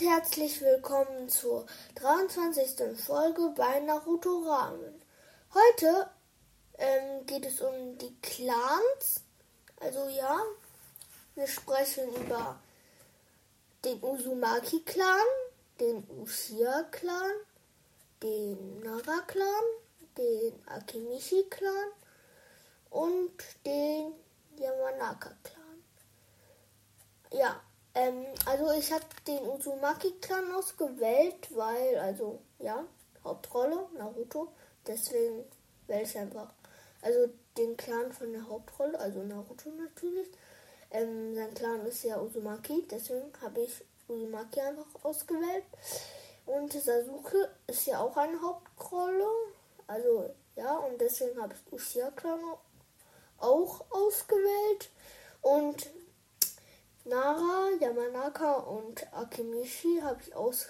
herzlich willkommen zur 23. Folge bei Naruto Ramen. Heute ähm, geht es um die Clans. Also ja, wir sprechen über den Uzumaki-Clan, den Uchiha-Clan, den Nara-Clan, den Akimishi-Clan und den Yamanaka-Clan. Ja, ähm, also ich habe den Uzumaki-Clan ausgewählt, weil, also ja, Hauptrolle, Naruto, deswegen wähle ich einfach, also den Clan von der Hauptrolle, also Naruto natürlich. Ähm, sein Clan ist ja Uzumaki, deswegen habe ich Uzumaki einfach ausgewählt. Und Sasuke ist ja auch eine Hauptrolle, also ja, und deswegen habe ich Uchiha-Clan auch ausgewählt. Und Nara, Yamanaka und Akimishi habe ich aus,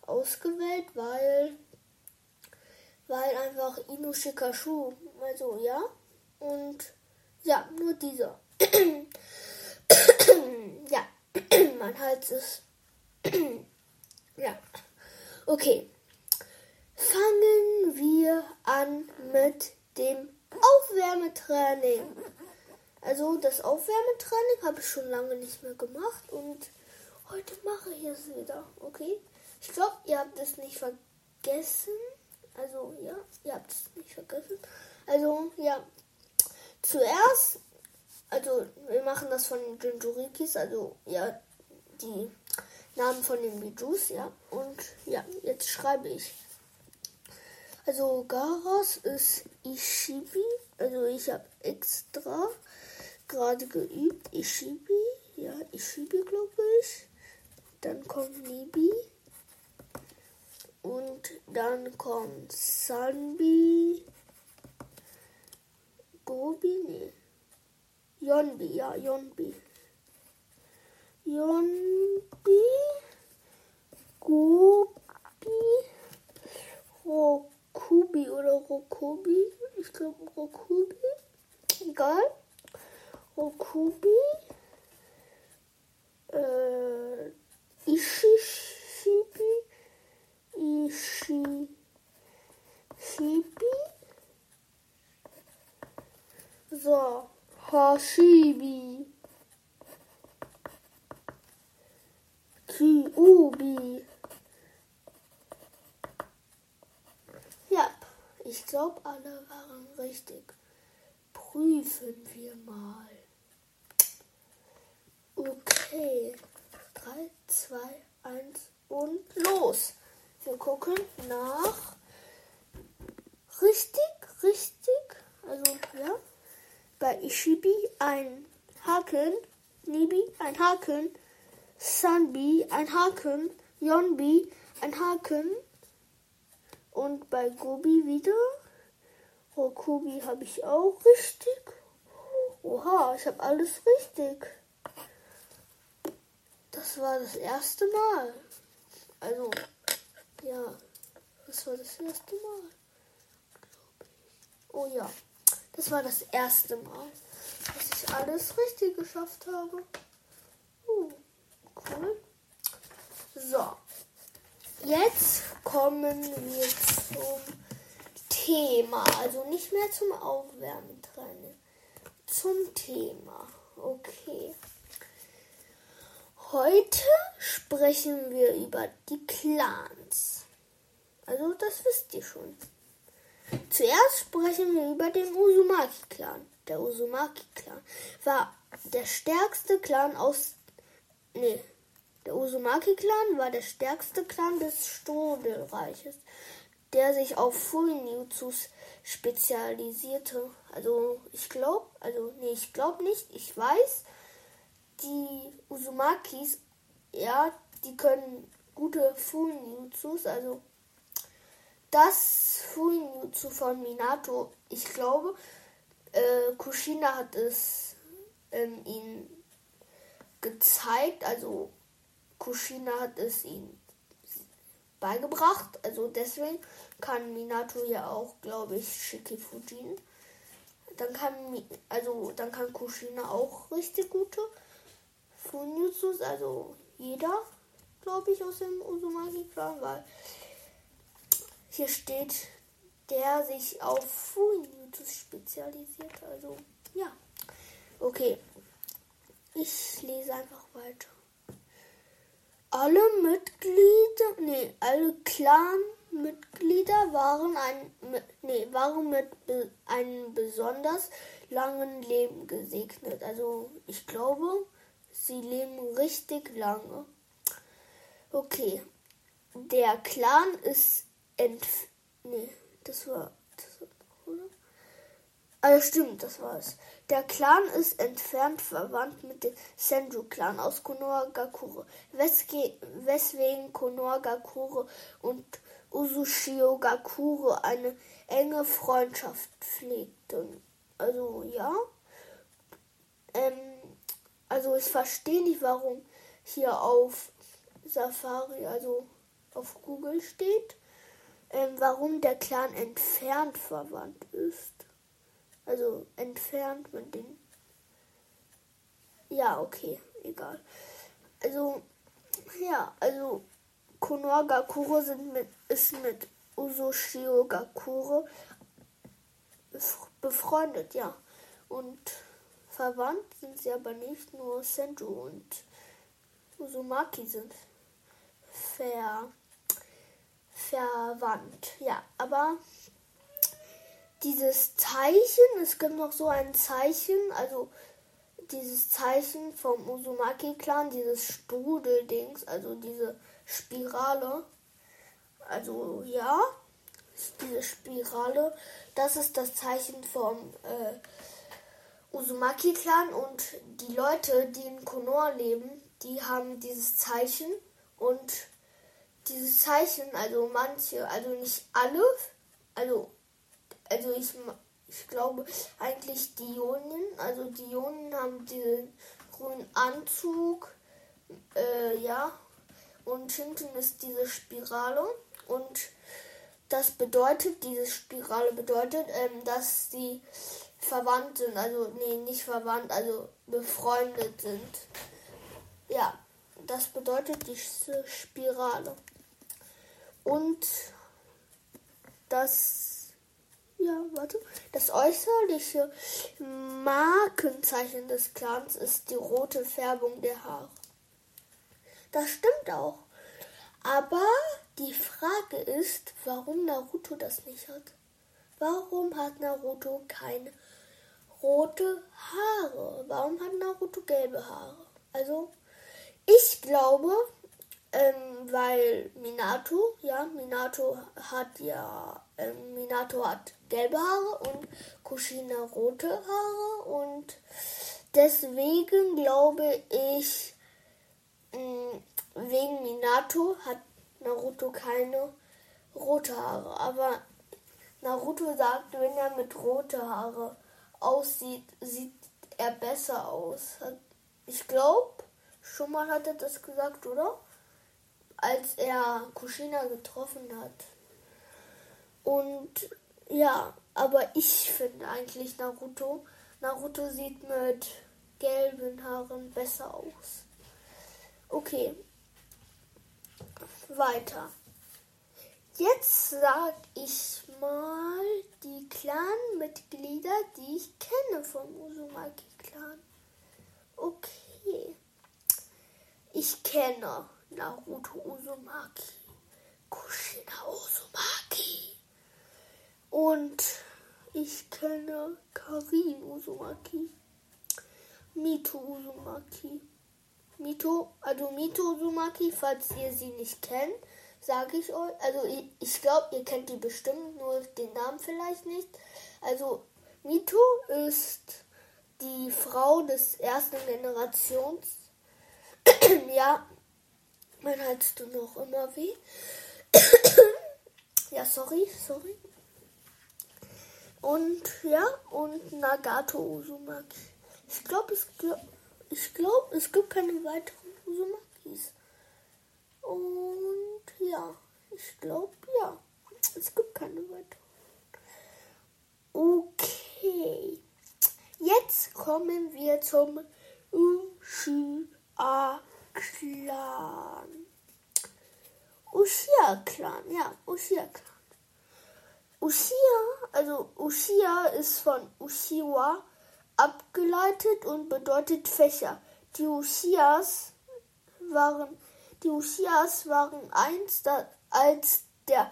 ausgewählt, weil, weil einfach Inu Shikashu, also ja, und ja, nur dieser. ja, mein Hals ist. ja, okay. Fangen wir an mit dem Aufwärmetraining. Also das Aufwärmetraining habe ich schon lange nicht mehr gemacht und heute mache ich es wieder. Okay? Ich glaube, ihr habt es nicht vergessen. Also ja, ihr habt es nicht vergessen. Also ja, zuerst, also wir machen das von den Jinjurikis, also ja, die Namen von den Bijus, ja. Und ja, jetzt schreibe ich. Also Garas ist Ishibi, also ich habe extra gerade geübt. Ishibi, ja, Ishibi glaube ich. Dann kommt Nibi. Und dann kommt Sanbi. Gobi, nee. Yonbi, ja, Yonbi. Yonbi. Gobi. Rokubi oder Rokubi. Ich glaube Rokubi. Egal. Rokubi, äh, Ishishibi, Ishishibi, so, Hashibi, Kyubi. Ja, ich glaube, alle waren richtig. Prüfen wir mal. Okay. 3, 2, 1 und los. Wir gucken nach. Richtig, richtig. Also, ja. Bei Ishibi ein Haken. Nibi ein Haken. Sanbi ein Haken. Yonbi ein Haken. Und bei Gobi wieder. Rokubi habe ich auch richtig. Oha, ich habe alles richtig. Das war das erste Mal. Also, ja, das war das erste Mal. Oh ja, das war das erste Mal, dass ich alles richtig geschafft habe. Uh, cool. So, jetzt kommen wir zum Thema. Also nicht mehr zum Aufwärmen Zum Thema. Okay. Heute sprechen wir über die Clans. Also das wisst ihr schon. Zuerst sprechen wir über den Uzumaki-Clan. Der Uzumaki-Clan war der stärkste Clan aus... Nee, der Uzumaki-Clan war der stärkste Clan des Stodelreiches, der sich auf Furinjutsus spezialisierte. Also ich glaube, also nee, ich glaube nicht, ich weiß, die Usumakis, ja, die können gute Fuinjutsus, also das Fuinjutsu von Minato, ich glaube, äh, Kushina hat es ähm, ihnen gezeigt, also Kushina hat es ihnen beigebracht, also deswegen kann Minato ja auch, glaube ich, Shikifujin. Dann kann also dann kann Kushina auch richtig gute Funjutsus, also jeder. glaube ich, aus dem Uzumaki-Clan, weil hier steht, der sich auf Fuinjutsus spezialisiert. Also, ja. Okay. Ich lese einfach weiter. Alle Mitglieder, nee, alle Clan-Mitglieder waren ein, nee, waren mit einem besonders langen Leben gesegnet. Also, ich glaube, sie leben richtig lange. Okay. Der Clan ist entf... Nee, das war... Das war oder? Ah, stimmt, das war es. Der Clan ist entfernt verwandt mit dem Senju-Clan aus Konohagakure, weswegen Konohagakure und Uzushio Gakure eine enge Freundschaft pflegten. Also ja. Ähm, also ich verstehe nicht, warum hier auf Safari, also auf Google steht, ähm, warum der Clan entfernt verwandt ist. Also entfernt mit den. Ja, okay, egal. Also, ja, also Konoha Gakure sind mit, ist mit Usoshio Gakure befreundet, ja. Und verwandt sind sie aber nicht, nur Senju und Uzumaki sind ver, verwandt. Ja, aber dieses Zeichen, es gibt noch so ein Zeichen, also dieses Zeichen vom Uzumaki-Clan, dieses Strudeldings, also diese Spirale. Also ja, diese Spirale, das ist das Zeichen vom äh, Uzumaki-Clan und die Leute, die in Konoha leben, die haben dieses Zeichen und dieses Zeichen, also manche, also nicht alle, also also ich, ich glaube eigentlich die Ionen, also die Ionen haben diesen grünen Anzug, äh, ja, und hinten ist diese Spirale und das bedeutet, diese Spirale bedeutet, ähm, dass sie verwandt sind, also nee, nicht verwandt, also befreundet sind. Ja, das bedeutet diese Spirale. Und das, ja, warte, das äußerliche Markenzeichen des Clans ist die rote Färbung der Haare. Das stimmt auch. Aber die Frage ist, warum Naruto das nicht hat. Warum hat Naruto keine rote Haare? Warum hat Naruto gelbe Haare? Also, ich glaube, ähm, weil Minato, ja, Minato hat ja, ähm, Minato hat gelbe Haare und Kushina rote Haare und deswegen glaube ich, mh, mm, wegen Minato hat Naruto keine rote Haare. Aber Naruto sagt, wenn er mit rote Haare aussieht, sieht er besser aus. Ich glaube, schon mal hat er das gesagt, oder? Als er Kushina getroffen hat. Und ja, aber ich finde eigentlich Naruto. Naruto sieht mit gelben Haaren besser aus. Okay, weiter. Jetzt sag ich mal die Clan-Mitglieder, die ich kenne vom Uzumaki-Clan. Okay. Ich kenne Naruto Uzumaki, Kushina Uzumaki und ich kenne Karin Uzumaki, Mito Uzumaki. Mito, also Mito Uzumaki, falls ihr sie nicht kennt, sage ich euch. Also ich, ich glaube, ihr kennt die bestimmt, nur den Namen vielleicht nicht. Also Mito ist die Frau des ersten Generations. ja, mein Hals tut noch immer weh. ja, sorry, sorry. Und ja, und Nagato Uzumaki. Ich glaube, es ich glaube, es gibt keine weiteren Usumakis. Und ja, ich glaube, ja, es gibt keine weiteren. Okay. Jetzt kommen wir zum Ushua Clan. Ushia-Clan, ja, Ushia-Clan. Ushia, also Ushia ist von Ushiwa abgeleitet und bedeutet Fächer. Die Ushias waren, die Ushias waren einst als der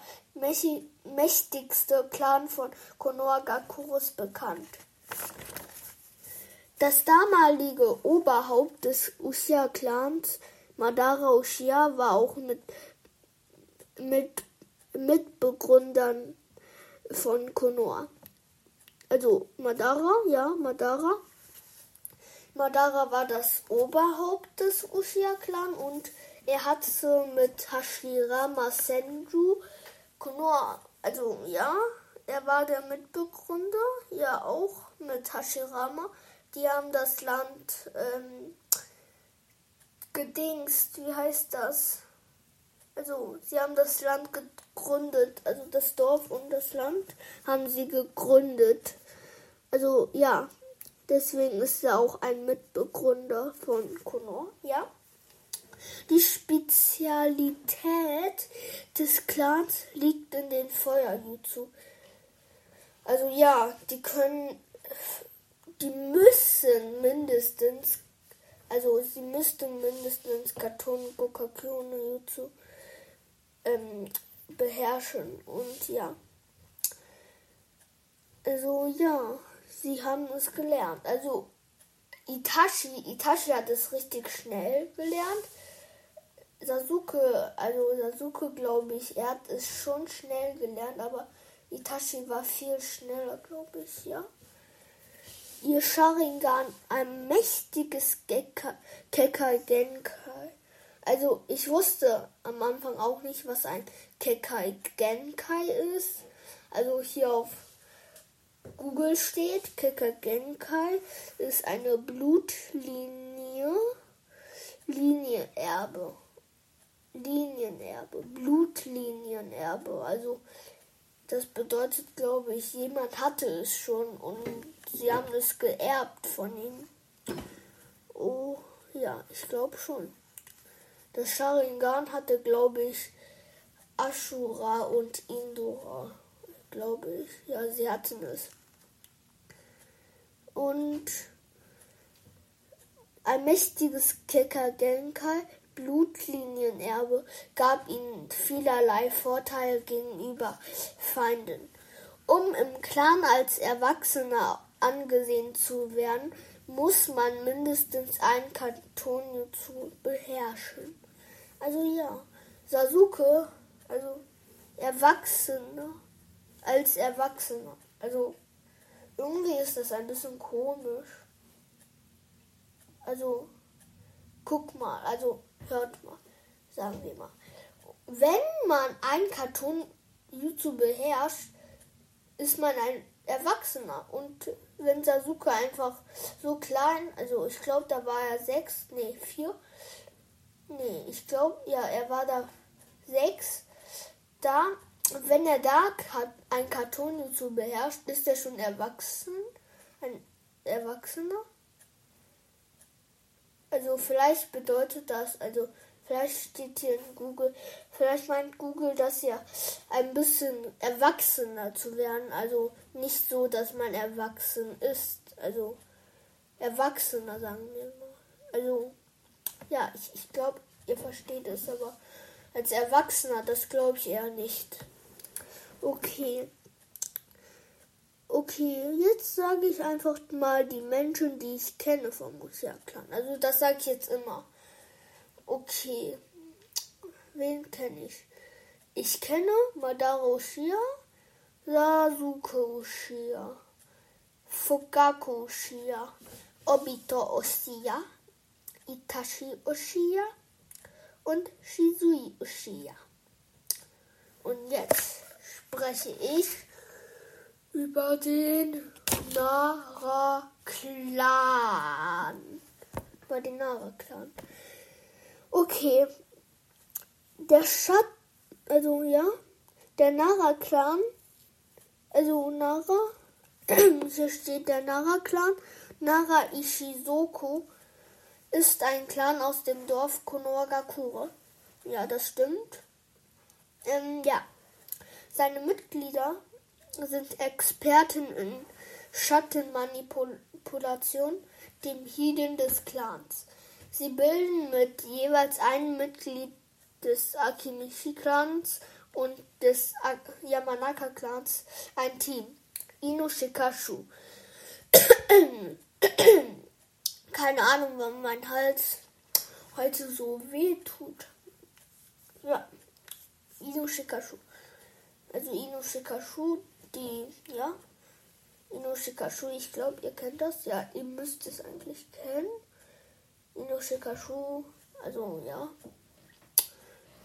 mächtigste Clan von Konohagakurus bekannt. Das damalige Oberhaupt des Uchiha-Clans, Madara Uchiha, war auch mit, mit Mitbegründern von Konoha. Also Madara, ja, Madara. Madara war das Oberhaupt des Uchiha-Clan und er hatte mit Hashirama Senju Konoha, also ja, er war der Mitbegründer, ja auch mit Hashirama. Die haben das Land ähm, gedingst, wie heißt das? Also, sie haben das Land gegründet, also das Dorf und das Land haben sie gegründet. Also, ja, deswegen ist er auch ein Mitbegründer von Konoha, ja. Die Spezialität des Clans liegt in den Feuerjutsu. Also ja, die können, die müssen mindestens, also sie müssten mindestens Katon Gokakyo no Jutsu ähm, beherrschen. Und ja, also ja, sie haben es gelernt. Also Itachi, Itachi hat es richtig schnell gelernt. Sasuke, also Sasuke glaube ich, er hat es schon schnell gelernt, aber Itachi war viel schneller, glaube ich, ja. Ihr Sharingan, ein mächtiges Kekai Genkai. Also ich wusste am Anfang auch nicht, was ein Kekai Genkai ist. Also hier auf Google steht, Kekai Genkai ist eine Blutlinie, Linienerbe. Linienerbe, Blutlienienerbe. Also das bedeutet, glaube ich, jemand hatte es schon und sie haben es geerbt von ihm. Oh, ja, ich glaube schon. Das Sharingan hatte, glaube ich, Ashura und Indora. Glaube ich. Ja, sie hatten es. Und ein mächtiges Kecker Genkai Blutlinienerbe gab ihnen vielerlei Vorteile gegenüber Feinden. Um im Clan als Erwachsener angesehen zu werden, muss man mindestens ein Kantonjutsu beherrschen. Also ja, Sasuke, also Erwachsener, als Erwachsener. Also irgendwie ist das ein bisschen komisch. Also guck mal, also hört mal, sagen wir mal. Wenn man ein Cartoon YouTube beherrscht, ist man ein Erwachsener. Und wenn Sasuke einfach so klein, also ich glaube, da war er sechs, nee, vier. Nee, ich glaube, ja, er war da sechs. Da, wenn er da ein Cartoon YouTube beherrscht, ist er schon erwachsen. Ein Erwachsener. Also vielleicht bedeutet das, also vielleicht steht hier in Google, vielleicht meint Google das ja ein bisschen erwachsener zu werden. Also nicht so, dass man erwachsen ist. Also erwachsener, sagen wir mal. Also ja, ich, ich glaube, ihr versteht es, aber als Erwachsener, das glaube ich eher nicht. Okay. Okay, jetzt sage ich einfach mal die Menschen, die ich kenne vom Musia-Clan. Also das sage ich jetzt immer. Okay, wen kenne ich? Ich kenne Madara Uchiha, Sasuke Uchiha, Fugaku Uchiha, Obito Uchiha, Itachi Uchiha und Shizui Uchiha. Und jetzt spreche ich über den Nara-Clan. Über den Nara-Clan. Okay. Der Schat, also ja, der Nara-Clan, also Nara, hier steht der Nara-Clan, Nara Ishizoku, ist ein Clan aus dem Dorf Konohagakure. Ja, das stimmt. Ähm, ja. Seine Mitglieder sind Experten in Schattenmanipulation, dem Hidden des Clans. Sie bilden mit jeweils einem Mitglied des Akimishi-Clans und des Yamanaka-Clans ein Team. Ino Shikashu. Keine Ahnung, warum mein Hals heute so weh tut. Ja, Ino Shikashu. Also Ino Shikashu, die, ja, Ino Shikashu, ich glaube, ihr kennt das. Ja, ihr müsst es eigentlich kennen. Ino Shikashu, also ja.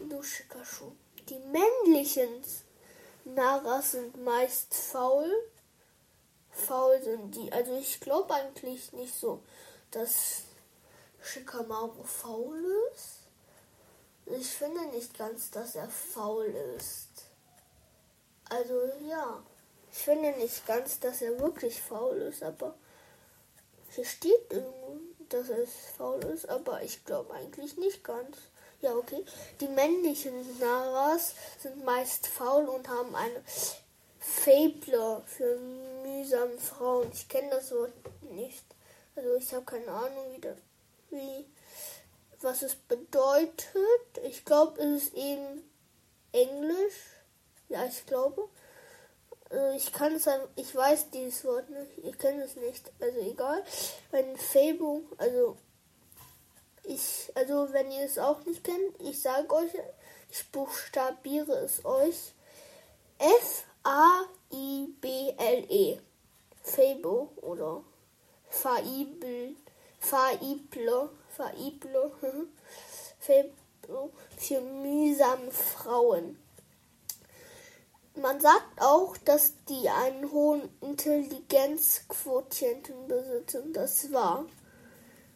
Ino Shikashu. Die männlichen Naras sind meist faul. Faul sind die. Also ich glaube eigentlich nicht so, dass Shikamaru faul ist. Ich finde nicht ganz, dass er faul ist. Also ja. Ich finde nicht ganz, dass er wirklich faul ist, aber hier steht irgendwo, dass er faul ist, aber ich glaube eigentlich nicht ganz. Ja, okay. Die männlichen Naras sind meist faul und haben eine Fable für mühsame Frauen. Ich kenne das Wort nicht. Also ich habe keine Ahnung, wie, das, wie was es bedeutet. Ich glaube, es ist eben Englisch. Ja, ich glaube. Äh, ich kann es, ich weiß dieses Wort nicht, ich kenne es nicht, also egal. Ein Fable, also ich, also wenn ihr es auch nicht kennt, ich sage euch, ich buchstabiere es euch. F-A-I-B-L-E. Fable oder Faible, Faible, Faible, Fable für mühsame Frauen. Man sagt auch, dass die einen hohen Intelligenzquotienten besitzen. Das war.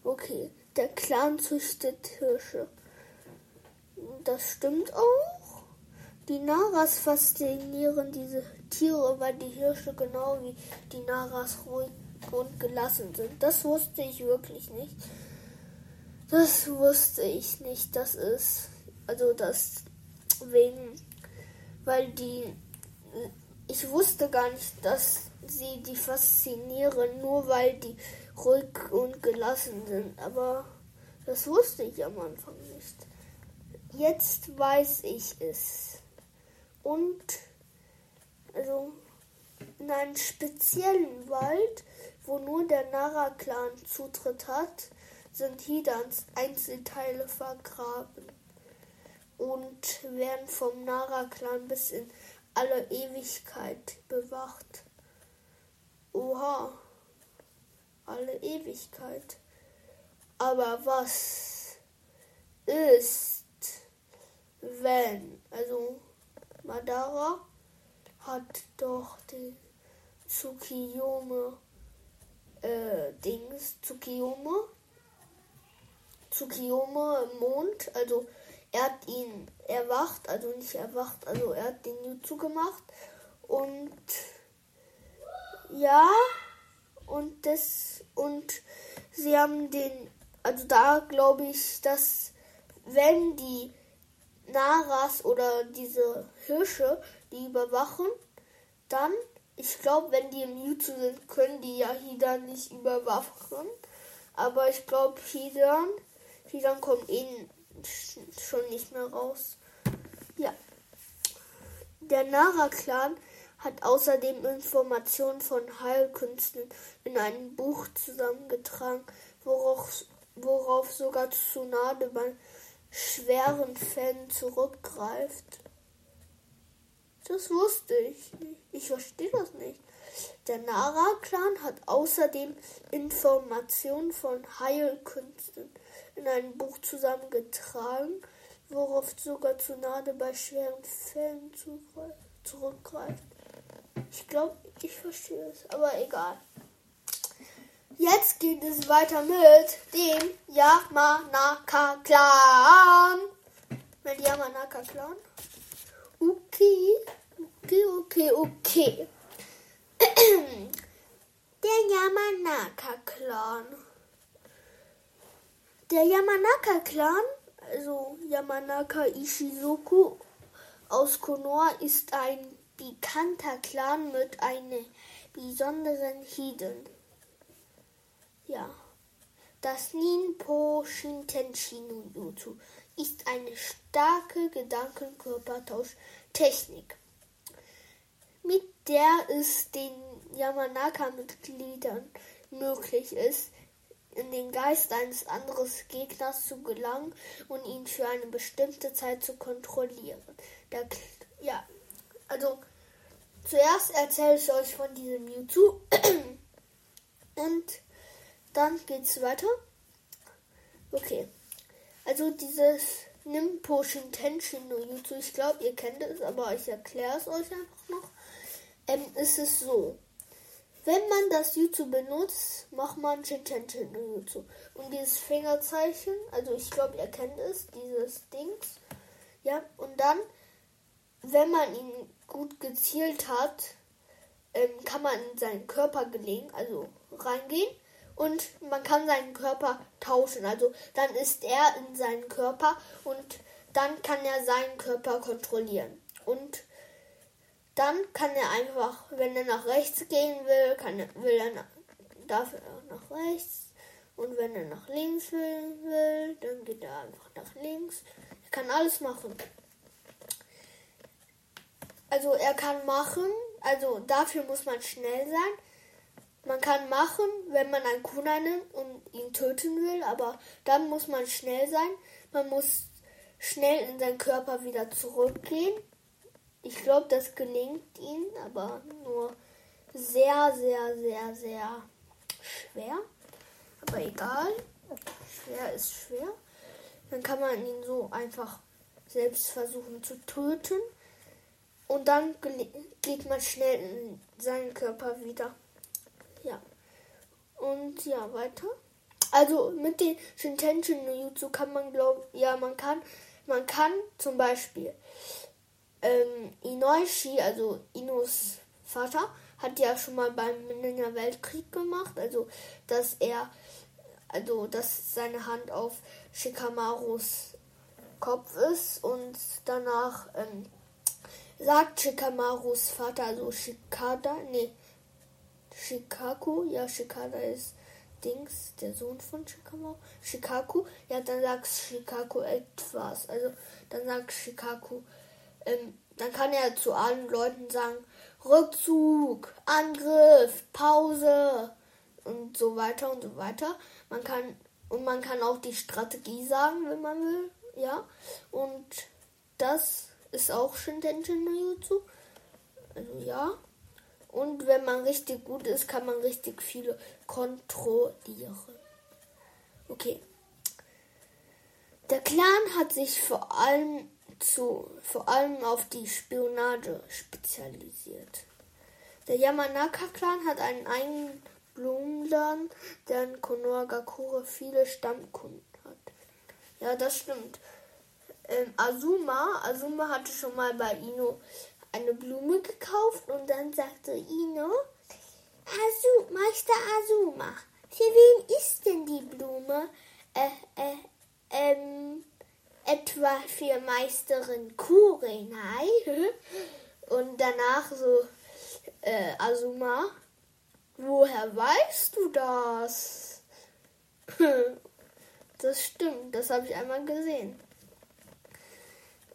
Okay, der Clan züchtet Hirsche. Das stimmt auch. Die Naras faszinieren diese Tiere, weil die Hirsche genau wie die Naras ruhig und gelassen sind. Das wusste ich wirklich nicht. Das wusste ich nicht. Das ist also das wegen, weil die ich wusste gar nicht, dass sie die faszinieren, nur weil die ruhig und gelassen sind. Aber das wusste ich am Anfang nicht. Jetzt weiß ich es. Und also in einem speziellen Wald, wo nur der Nara-Clan Zutritt hat, sind Hidans Einzelteile vergraben und werden vom Nara-Clan bis in alle Ewigkeit bewacht. Oha, alle Ewigkeit. Aber was ist, wenn, also Madara hat doch den Tsukiyome äh, Dings, Tsukiyome, Tsukiyome Mond, also er hat ihn erwacht, also nicht erwacht, also er hat den Jutsu gemacht und ja und das und sie haben den, also da glaube ich, dass wenn die Naras oder diese Hirsche die überwachen, dann ich glaube, wenn die im Jutsu sind, können die ja Hidan nicht überwachen. Aber ich glaube, Hidan, Hidan kommt eh schon nicht mehr raus. Ja. Der Nara-Clan hat außerdem Informationen von Heilkünsten in einem Buch zusammengetragen, worauf, worauf sogar Tsunade bei schweren Fällen zurückgreift. Das wusste ich nicht. Ich verstehe das nicht. Der Nara-Clan hat außerdem Informationen von Heilkünsten in einem Buch zusammengetragen, worauf sogar Tsunade bei schweren Fällen zurückgreift. Ich glaube, ich verstehe es, aber egal. Jetzt geht es weiter mit dem Yamanaka-Clan. Mit Yamanaka-Clan. Okay, okay, okay, okay. Der Yamanaka-Clan. Der Yamanaka-Clan, also Yamanaka Ishizoku aus Konoha ist ein bekannter Clan mit einer besonderen Hidden. Ja. Das Ninpo Shintenshi no Jutsu ist eine starke Gedankenkörpertausch-Technik, mit der es den Yamanaka-Mitgliedern möglich ist, in den Geist eines anderen Gegners zu gelangen und ihn für eine bestimmte Zeit zu kontrollieren. Der, ja, also zuerst erzähle ich euch von diesem Mewtwo und dann geht's weiter. Okay. Also dieses Nimpo Shintenshin no Jutsu, ich glaube, ihr kennt es, aber ich erkläre es euch einfach noch. Ähm, ist es so. Wenn man das Jutsu benutzt, macht man no Jutsu. Und dieses Fingerzeichen, also ich glaube, ihr kennt es, dieses Dings. Ja, und dann, wenn man ihn gut gezielt hat, ähm, kann man in seinen Körper gelegen, also reingehen und man kann seinen Körper tauschen. Also dann ist er in seinem Körper und dann kann er seinen Körper kontrollieren. Und dann kann er einfach, wenn er nach rechts gehen will, kann er, will er nach, darf er nach rechts. Und wenn er nach links will, will, dann geht er einfach nach links. Er kann alles machen. Also er kann machen, also dafür muss man schnell sein. Man kann machen, wenn man einen Kunai nimmt und ihn töten will, aber dann muss man schnell sein. Man muss schnell in seinen Körper wieder zurückgehen. Ich glaube, das gelingt ihm, aber nur sehr, sehr, sehr, sehr schwer. Aber egal. Schwer ist schwer. Dann kann man ihn so einfach selbst versuchen zu töten. Und dann geht man schnell in seinen Körper wieder. Ja. Und ja, weiter. Also mit den Shintenshi no Jutsu kann man glauben, ja, man kann, man kann zum Beispiel ähm, Inoishi, also Inos Vater, hat ja schon mal beim Minninger Weltkrieg gemacht, also dass er, also dass seine Hand auf Shikamarus Kopf ist und danach ähm, sagt Shikamarus Vater, also Shikada, nee, Shikaku, ja, Shikada ist Dings, der Sohn von Shikamaru. Shikaku, ja, dann sagt Shikaku etwas. Also, dann sagt Shikaku, ähm, dann kann er zu allen Leuten sagen, Rückzug, Angriff, Pause und so weiter und so weiter. Man kann, und man kann auch die Strategie sagen, wenn man will, ja. Und das ist auch Shintenshi no Jutsu. Also, ja. Und wenn man richtig gut ist, kann man richtig viele kontrollieren. Okay. Der Clan hat sich vor allem zu, vor allem auf die Spionage spezialisiert. Der Yamanaka-Clan hat einen eigenen Blumenladen, der in Konohagakure viele Stammkunden hat. Ja, das stimmt. Ähm, Azuma, Azuma hatte schon mal bei Ino eine Blume gekauft und dann sagte Ino, Asu, Meister Asuma, für wen ist denn die Blume? Äh, äh, ähm, etwa für Meisterin Kurenai? und danach so, äh, Asuma, woher weißt du das? das stimmt, das habe ich einmal gesehen.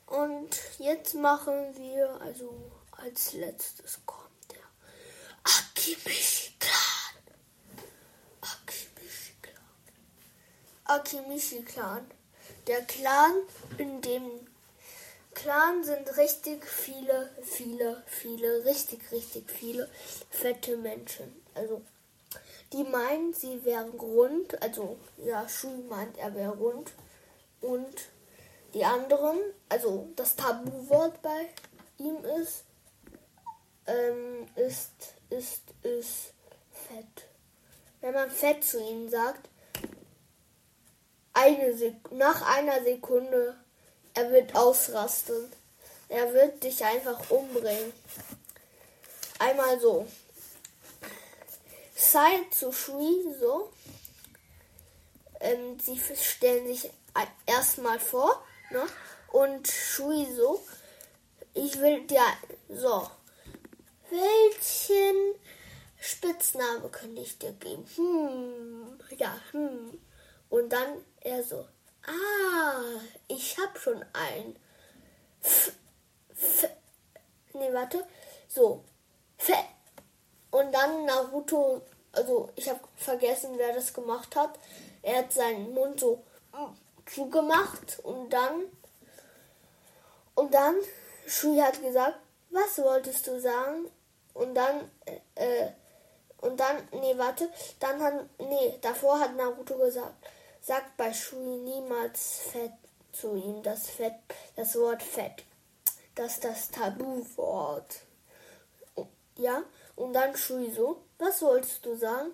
Und jetzt machen wir, also als letztes kommt der Akimishi Clan. Akimishi Clan. Akimishi Clan. Der Clan, in dem Clan sind richtig viele, viele, viele, richtig, richtig viele fette Menschen. Also, die meinen, sie wären rund. Also, ja, Shui meint, er wäre rund. Und die anderen, also das Tabuwort bei ihm ist, ähm, ist, ist, ist fett. Wenn man fett zu ihnen sagt, eine nach einer Sekunde, er wird ausrasten. Er wird dich einfach umbringen. Einmal so. Sai zu Shui so. Ähm, sie stellen sich erstmal vor, Ne? Und Shuizo ich will dir so. Welchen Spitzname könnte ich dir geben? Hm, ja, hm. Und dann er so, ah, ich hab schon einen. F, f, nee, warte. So, f. Und dann Naruto, also ich habe vergessen, wer das gemacht hat. Er hat seinen Mund so zugemacht und dann und dann Shui hat gesagt, was wolltest du sagen? Und dann äh, und dann nee, warte, dann hat nee, davor hat Naruto gesagt, sagt bei Shui niemals Fett zu ihm, das Fett, das Wort Fett. Das ist das Tabuwort. Ja, und dann Shui so, was wolltest du sagen?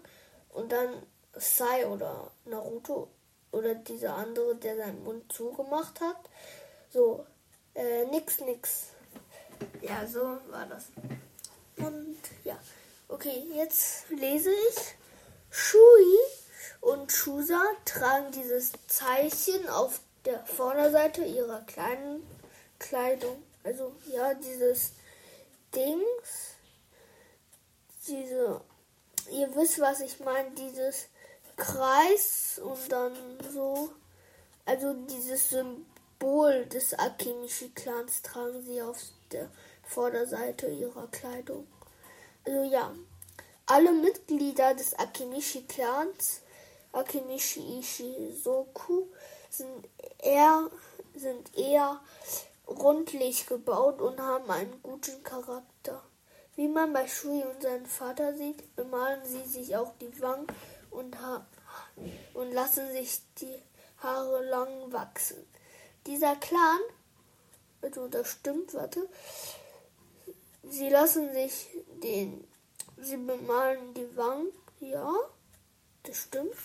Und dann Sai oder Naruto oder dieser andere, der seinen Mund zugemacht hat. So, äh, nix, nix. Ja, so war das. Und ja, okay, jetzt lese ich. Shui und Shusa tragen dieses Zeichen auf der Vorderseite ihrer kleinen Kleidung. Also ja, dieses Dings, diese, ihr wisst, was ich meine, dieses Kreis und dann so, also dieses Symbol des Akimishi-Clans tragen sie auf der Vorderseite ihrer Kleidung. Also ja, alle Mitglieder des Akimishi-Clans, Akimishi Ishizoku, sind eher, sind eher rundlich gebaut und haben einen guten Charakter. Wie man bei Shui und seinem Vater sieht, bemalen sie sich auch die Wangen und, ha und lassen sich die Haare lang wachsen. Dieser Clan, also das stimmt, warte, sie lassen sich den, sie bemalen die Wangen, ja, das stimmt.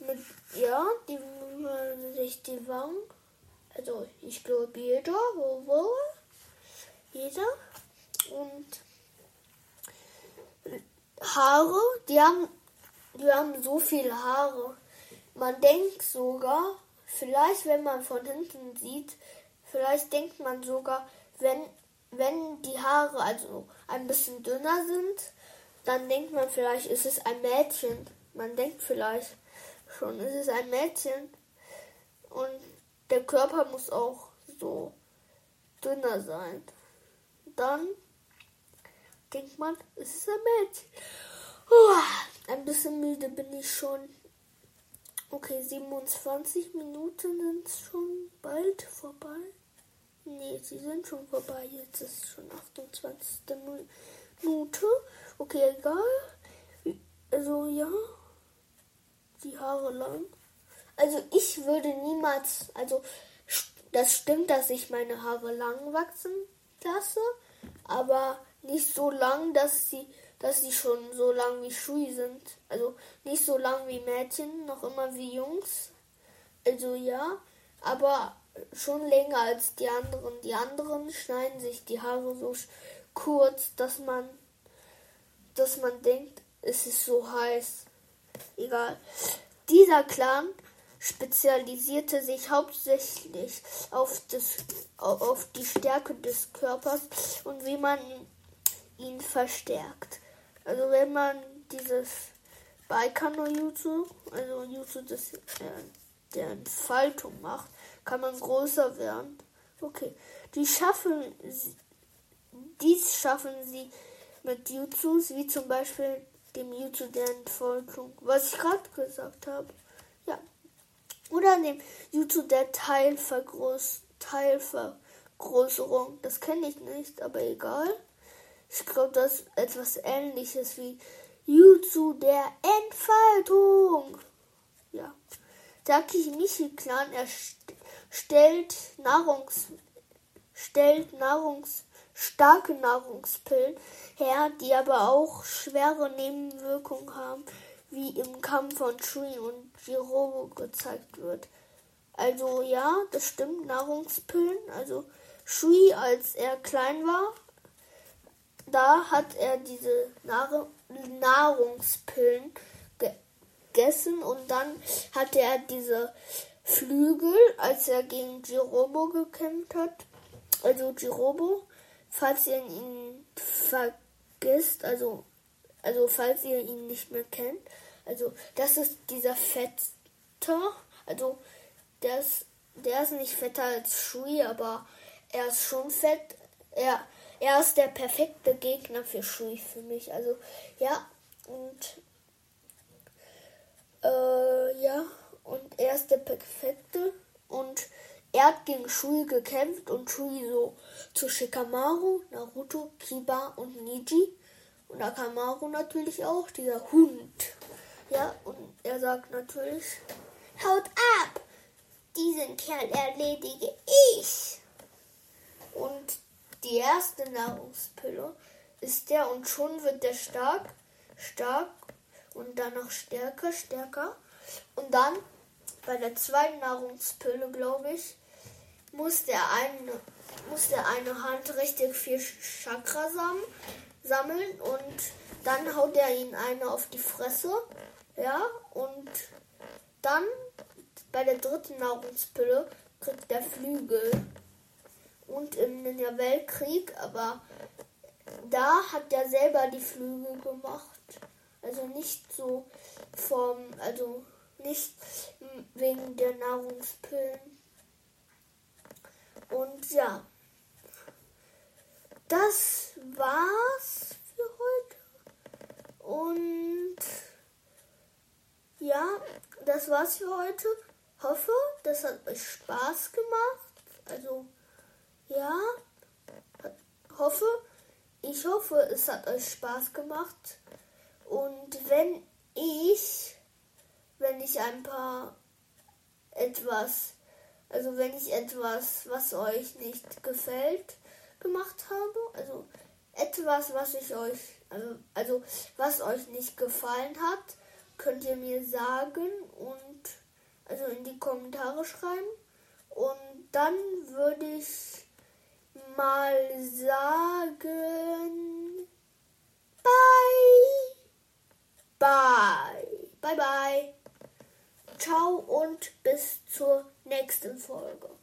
Mit, ja, die sich die Wangen, also ich glaube jeder, wo, wo, jeder und Haare, die haben die haben so viele Haare. Man denkt sogar, vielleicht wenn man von hinten sieht, vielleicht denkt man sogar, wenn, wenn die Haare also ein bisschen dünner sind, dann denkt man vielleicht, ist es ein Mädchen. Man denkt vielleicht schon, ist es ein Mädchen. Und der Körper muss auch so dünner sein. Dann denkt man, ist es ein Mädchen. Ein bisschen müde bin ich schon. Okay, 27 Minuten sind schon bald vorbei. Nee, sie sind schon vorbei. Jetzt ist schon 28. Minute. Okay, egal. Also ja. Die Haare lang. Also ich würde niemals, also das stimmt, dass ich meine Haare lang wachsen lasse, aber nicht so lang, dass sie dass sie schon so lang wie Shui sind. Also nicht so lang wie Mädchen, noch immer wie Jungs. Also ja, aber schon länger als die anderen. Die anderen schneiden sich die Haare so kurz, dass man, dass man denkt, es ist so heiß. Egal. Dieser Clan spezialisierte sich hauptsächlich auf, das, auf die Stärke des Körpers und wie man ihn verstärkt. Also wenn man dieses Baikano Jutsu, also Jutsu des, äh, der Entfaltung macht, kann man größer werden. Okay, die schaffen, dies schaffen sie mit Jutsus, wie zum Beispiel dem Jutsu der Entfaltung, was ich gerade gesagt habe. Ja. Oder dem Jutsu der Teilvergröß Teilvergrößerung. Das kenne ich nicht, aber egal. Ich glaube, das ist etwas ähnliches wie Jutsu der Entfaltung. Ja. Der Kimichi-Clan erstellt Nahrungs stellt Nahrungs starke Nahrungspillen her, die aber auch schwere Nebenwirkungen haben, wie im Kampf von Shui und Jirobo gezeigt wird. Also ja, das stimmt, Nahrungspillen. Also Shui, als er klein war, da hat er diese Nahr Nahrungspillen gegessen und dann hatte er diese Flügel, als er gegen Jirobo gekämpft hat. also Jirobo, falls ihr ihn vergisst, also, also falls ihr ihn nicht mehr kennt, also das ist dieser Fetter, also der ist, der ist nicht fetter als Shui, aber er ist schon fett. Er, er ist der perfekte Gegner für Shui für mich. Also ja, und äh, ja, und er ist der perfekte und er hat gegen Shui gekämpft und Shui so zu Shikamaru, Naruto, Kiba und Niji. Und Akamaru natürlich auch, dieser Hund. Ja, und er sagt natürlich, haut ab! Diesen Kerl erledige ich! Und die erste Nahrungspille ist der und schon wird der stark, stark und dann noch stärker, stärker. Und dann bei der zweiten Nahrungspille, glaube ich, muss der eine, muss der eine Hand richtig viel Chakra sammeln und dann haut er ihn eine auf die Fresse. Ja, und dann bei der dritten Nahrungspille kriegt der Flügel. Und im Ninja-Weltkrieg, aber da hat er selber die Flügel gemacht. Also nicht so vom, also nicht wegen der Nahrungspillen. Ja, das war's für heute. Und ja, das war's für heute. Hoffe, das hat euch Spaß gemacht. Also ja, hoffe, ich hoffe, es hat euch Spaß gemacht. Und wenn ich, wenn ich ein paar etwas also wenn ich etwas, was euch nicht gefällt, gemacht habe, also etwas, was ich euch, also, also was euch nicht gefallen hat, könnt ihr mir sagen und also in die Kommentare schreiben. Und dann würde ich mal sagen, bye, bye, bye, bye. Ciao und bis zur nächsten Folge.